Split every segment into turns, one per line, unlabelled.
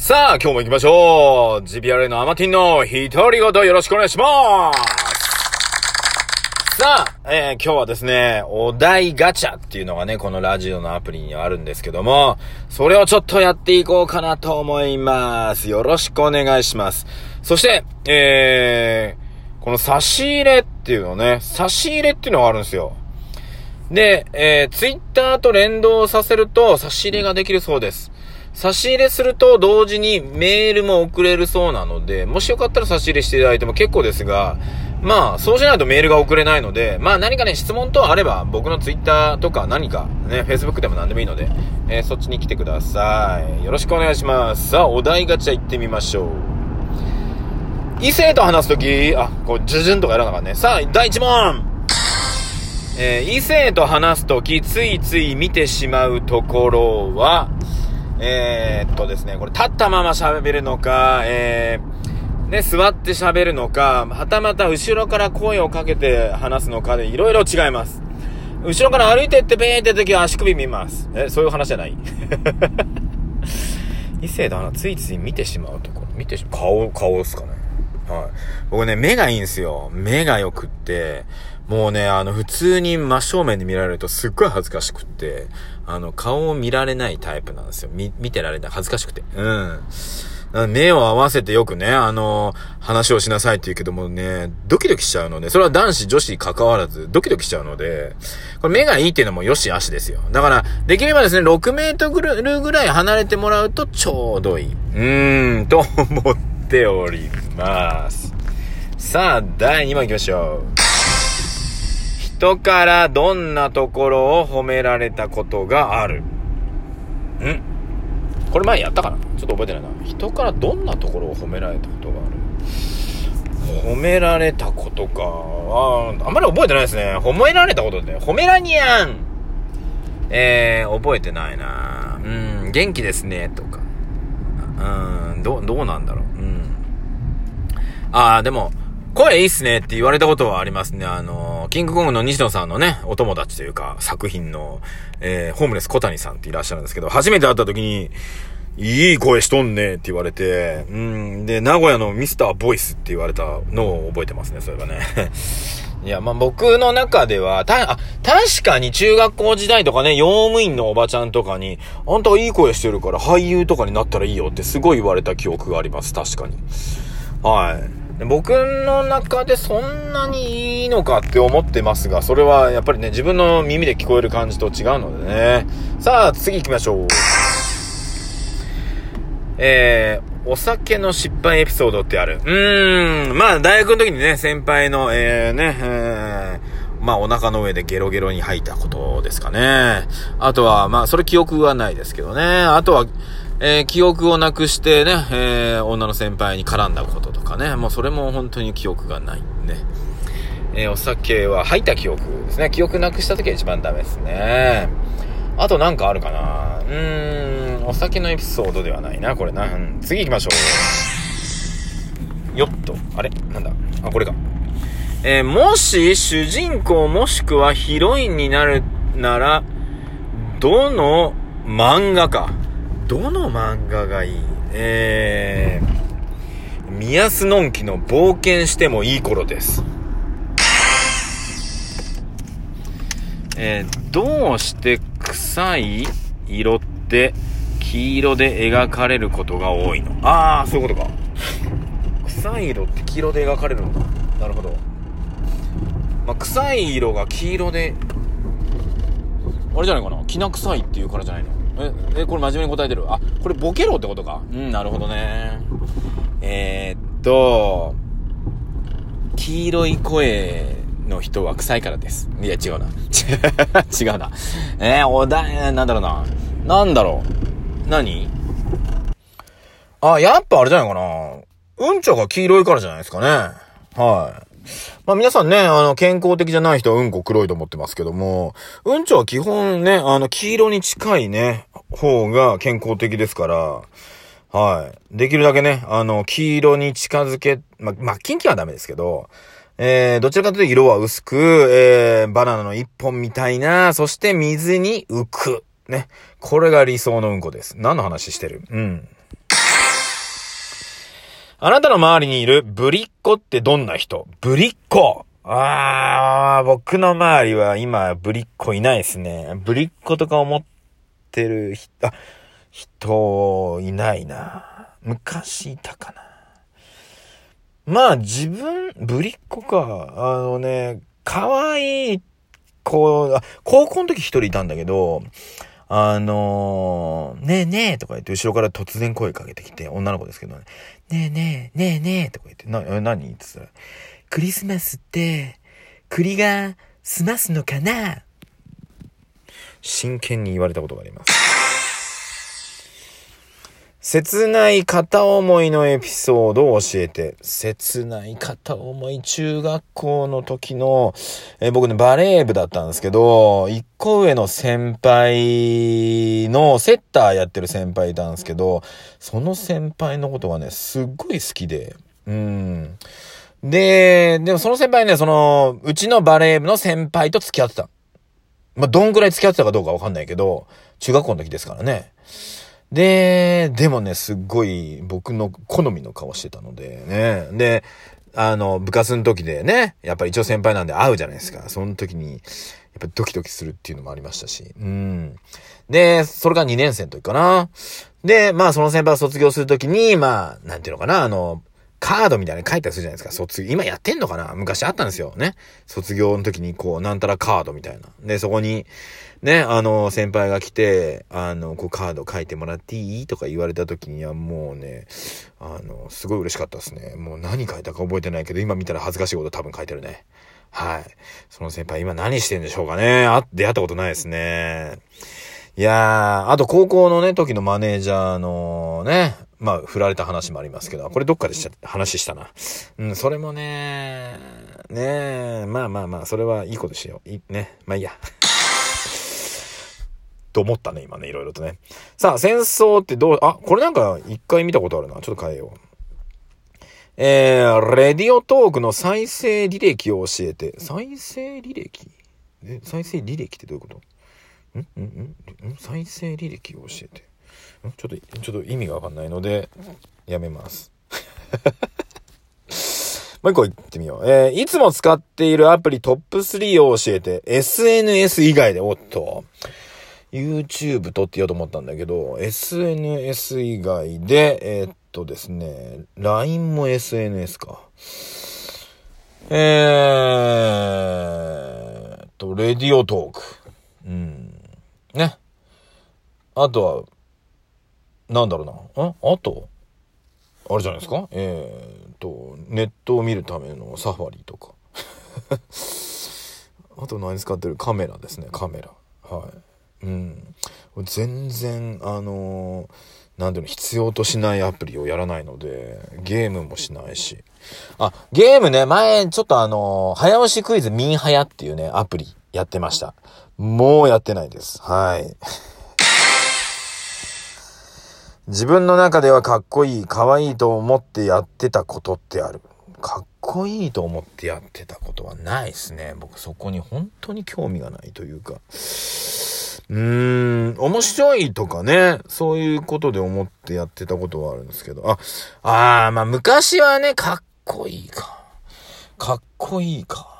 さあ、今日も行きましょう !GPRA のアマティンの一人ごとよろしくお願いしますさあ、えー、今日はですね、お題ガチャっていうのがね、このラジオのアプリにあるんですけども、それをちょっとやっていこうかなと思います。よろしくお願いします。そして、えー、この差し入れっていうのね、差し入れっていうのがあるんですよ。で、えー、ツイッターと連動させると差し入れができるそうです。差し入れすると同時にメールも送れるそうなので、もしよかったら差し入れしていただいても結構ですが、まあ、そうしないとメールが送れないので、まあ何かね、質問等あれば、僕のツイッターとか何か、ね、Facebook でも何でもいいので、えー、そっちに来てください。よろしくお願いします。さあ、お題ガチャ行ってみましょう。異性と話すとき、あ、こう、ジュジュンとかやらなかったね。さあ、第1問えー、異性と話すとき、ついつい見てしまうところは、えー、っとですね、これ立ったまま喋るのか、えー、ね、座って喋るのか、はたまた後ろから声をかけて話すのかでいろいろ違います。後ろから歩いてってべーンって時は足首見ます。え、そういう話じゃない？異性だな、ついつい見てしまうところ。見てしまう。顔、顔ですかね。はい。僕ね、目がいいんすよ。目が良くって、もうね、あの、普通に真正面で見られるとすっごい恥ずかしくって、あの、顔を見られないタイプなんですよ。見、見てられない。恥ずかしくて。うん。目を合わせてよくね、あの、話をしなさいって言うけどもね、ドキドキしちゃうので、それは男子、女子関わらず、ドキドキしちゃうので、これ目がいいっていうのもよしあしですよ。だから、できればですね、6メートルぐらい離れてもらうとちょうどいい。うーん、と思っております。さあ、第2問行きましょう。人からどんなところを褒められたことがある？ん？これ前やったかな？ちょっと覚えてないな。人からどんなところを褒められたことがある？褒められたことか。ああんまり覚えてないですね。褒められたことって。褒めらにゃんえー、覚えてないなうん、元気ですね、とか。うん、ど、どうなんだろう。うん。ああ、でも、声いいっすねって言われたことはありますね。あの、キングコングの西野さんのね、お友達というか、作品の、えー、ホームレス小谷さんっていらっしゃるんですけど、初めて会った時に、いい声しとんねって言われて、うん、で、名古屋のミスターボイスって言われたのを覚えてますね、それがね。いや、まあ、僕の中では、た、あ、確かに中学校時代とかね、用務員のおばちゃんとかに、あんたいい声してるから俳優とかになったらいいよってすごい言われた記憶があります、確かに。はい。僕の中でそんなにいいのかって思ってますが、それはやっぱりね、自分の耳で聞こえる感じと違うのでね。さあ、次行きましょう。えー、お酒の失敗エピソードってある。うーん、まあ、大学の時にね、先輩の、えー、ね、えー、まあ、お腹の上でゲロゲロに吐いたことですかね。あとは、まあ、それ記憶はないですけどね。あとは、えー、記憶をなくしてね、えー、女の先輩に絡んだこととかね、もうそれも本当に記憶がないんで、ね。えー、お酒は吐いた記憶ですね。記憶なくした時は一番ダメですね。あとなんかあるかなうーん、お酒のエピソードではないな、これな。うん、次行きましょう。よっと、あれ？なんだ？あ、これか。えー、もし主人公もしくはヒロインになるなら、どの漫画か。どの漫画がいい？えー、宮須のんきの冒険してもいい頃です。えー、どうして臭い色って黄色で描かれることが多いの？ああ、そういうことか。臭い色って黄色で描かれるのか。なるほど。まあ、臭い色が黄色で、あれじゃないかな？きな臭いっていうからじゃないの？え、え、これ真面目に答えてる？あ、これボケろってことか？うん、なるほどね。えー、っと、黄色い声の人は臭いからです。いや、違うな。違うな。えー、おだ、なんだろうな。なんだろう。何？あ、やっぱあれじゃないかな。うんちょが黄色いからじゃないですかね。はい。まあ皆さんね、あの、健康的じゃない人はうんこ黒いと思ってますけども、うんちょは基本ね、あの、黄色に近いね、方が健康的ですから、はい。できるだけね、あの、黄色に近づけ、ま、まあ、キンキンはダメですけど、えー、どちらかというと色は薄く、えー、バナナの一本みたいな、そして水に浮く。ね。これが理想のうんこです。何の話してる？うん。あなたの周りにいるぶりっ子ってどんな人？ぶりっ子あー、僕の周りは今、ぶりっ子いないですね。ぶりっ子とか思っててる人、あ、人、いないな。昔いたかな。まあ、自分、ぶりっ子か。あのね、可愛い子、あ、高校の時一人いたんだけど、あのー、ねえねえとか言って後ろから突然声かけてきて、女の子ですけどね。ねえねえ、ねえねえとか言って、な、何？ってたら、クリスマスって、栗が済ますのかな？真剣に言われたことがあります。切ない片思いのエピソードを教えて。切ない片思い中学校の時の、え僕ね、バレー部だったんですけど、一個上の先輩の、セッターやってる先輩いたんですけど、その先輩のことがね、すっごい好きで、うん。で、でもその先輩ね、その、うちのバレー部の先輩と付き合ってた。まあ、どんぐらい付き合ってたかどうかわかんないけど、中学校の時ですからね。で、でもね、すっごい僕の好みの顔してたのでね。で、あの、部活の時でね、やっぱり一応先輩なんで会うじゃないですか。その時に、やっぱドキドキするっていうのもありましたし。うん。で、それが2年生の時かな。で、まあその先輩が卒業するときに、まあ、なんていうのかな、あの、カードみたいなの書いたりするじゃないですか。卒業。今やってんのかな？昔あったんですよ。ね。卒業の時にこう、なんたらカードみたいな。で、そこに、ね、あの、先輩が来て、あの、こうカード書いてもらっていい？とか言われた時にはもうね、あの、すごい嬉しかったですね。もう何書いたか覚えてないけど、今見たら恥ずかしいこと多分書いてるね。はい。その先輩今何してんでしょうかね？あ、出会ったことないですね。いやー、あと高校のね、時のマネージャーのね、まあ、振られた話もありますけど、これどっかでし話したな。うん、それもね、ねまあまあまあ、それはいいことしよう。いね、まあいいや。と思ったね、今ね、いろいろとね。さあ、戦争ってどう、あ、これなんか一回見たことあるな。ちょっと変えよう。えー、レディオトークの再生履歴を教えて。再生履歴？え、再生履歴ってどういうこと？ん？ん？ん？再生履歴を教えてん？ちょっと、ちょっと意味がわかんないので、やめます。もう一個言ってみよう。えー、いつも使っているアプリトップ3を教えて、SNS 以外で、おっと、YouTube 撮ってようと思ったんだけど、SNS 以外で、えー、っとですね、LINE も SNS か。えーっと、レディオトーク。うん。ね。あとは、なんだろうな。ん？あと、あれじゃないですか？えー、と、ネットを見るためのサファリとか。あと何使ってる？カメラですね、カメラ。はい。うん。全然、あのー、なんていうの、必要としないアプリをやらないので、ゲームもしないし。あ、ゲームね、前、ちょっとあのー、早押しクイズミンハヤっていうね、アプリやってました。もうやってないです。はい。自分の中ではかっこいい、かわいいと思ってやってたことってある。かっこいいと思ってやってたことはないですね。僕そこに本当に興味がないというか。うーん、面白いとかね、そういうことで思ってやってたことはあるんですけど。あ、ああ、まあ昔はね、かっこいいか。かっこいいか。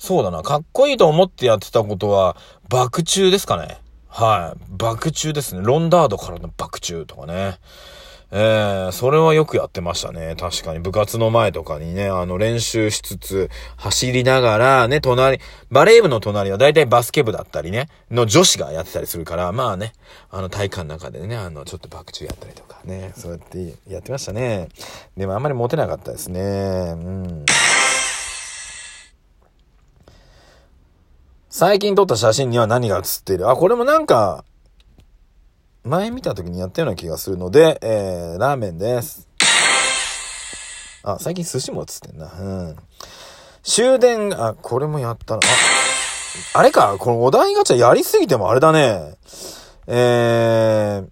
そうだな、かっこいいと思ってやってたことは、爆中ですかね。はい。爆中ですね。ロンダードからの爆中とかね。えー、それはよくやってましたね。確かに。部活の前とかにね、あの、練習しつつ、走りながら、ね、隣、バレー部の隣は大体バスケ部だったりね、の女子がやってたりするから、まあね、あの、体育館の中でね、あの、ちょっと爆中やったりとかね、そうやってやってましたね。でもあんまりモテなかったですね。うん。最近撮った写真には何が写っている？あ、これもなんか、前見た時にやったような気がするので、えー、ラーメンです。あ、最近寿司も写ってんな。うん。終電、あ、これもやったな。あ、あれか、このお題ガチャやりすぎてもあれだね。えー、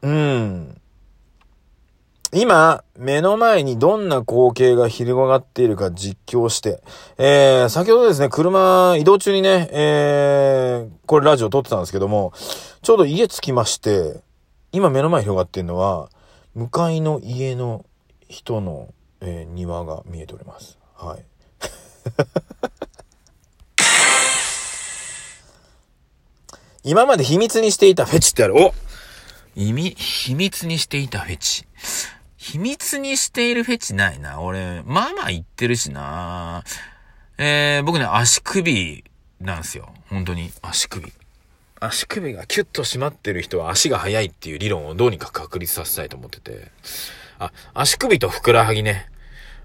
うん。今、目の前にどんな光景が広がっているか実況して、えー、先ほどですね、車、移動中にね、えー、これラジオ撮ってたんですけども、ちょうど家着きまして、今目の前広がってるのは、向かいの家の人の、えー、庭が見えております。はい。今まで秘密にしていたフェチってある。お意味、秘密にしていたフェチ。秘密にしているフェチないな。俺、まあまあ言ってるしな。えー、僕ね、足首なんですよ。本当に、足首。足首がキュッと締まってる人は足が速いっていう理論をどうにか確立させたいと思ってて。あ、足首とふくらはぎね。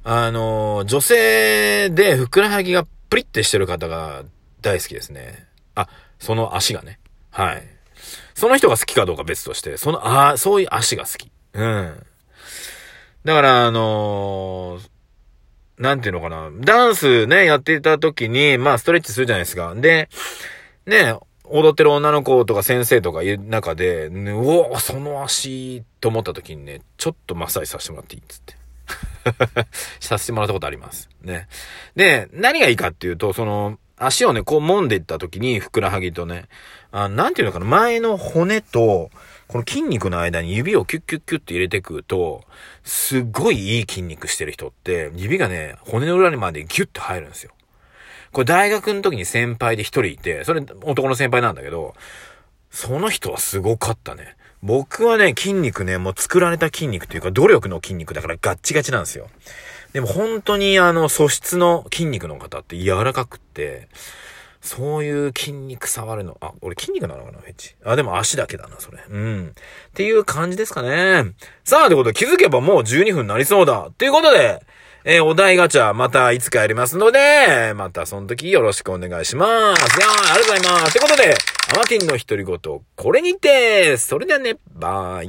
あの、女性でふくらはぎがプリってしてる方が大好きですね。あ、その足がね。はい。その人が好きかどうか別として、その、ああ、そういう足が好き。うん。だから、あのー、なんていうのかな。ダンスね、やってた時に、まあ、ストレッチするじゃないですか。で、ね、踊ってる女の子とか先生とかいる中で、ね、うおその足と思った時にね、ちょっとマッサージさせてもらっていいっつって。させてもらったことあります。ね。で、何がいいかっていうと、その、足をね、こう揉んでいった時に、ふくらはぎとね、あなんていうのかな、前の骨と、この筋肉の間に指をキュッキュッキュッって入れてくると、すっごいいい筋肉してる人って、指がね、骨の裏にまでギュッと入るんですよ。これ大学の時に先輩で一人いて、それ男の先輩なんだけど、その人はすごかったね。僕はね、筋肉ね、もう作られた筋肉というか努力の筋肉だからガッチガチなんですよ。でも本当にあの素質の筋肉の方って柔らかくって、そういう筋肉触るの。あ、俺筋肉なのかなフェチ。あ、でも足だけだな、それ。うん。っていう感じですかね。さあ、ということで気づけばもう12分になりそうだ。ということで、えー、お題ガチャ、またいつかやりますので、またその時よろしくお願いします。いや、ありがとうございます。ってことで、アマティンの独り言、これにて、それではね、バイ。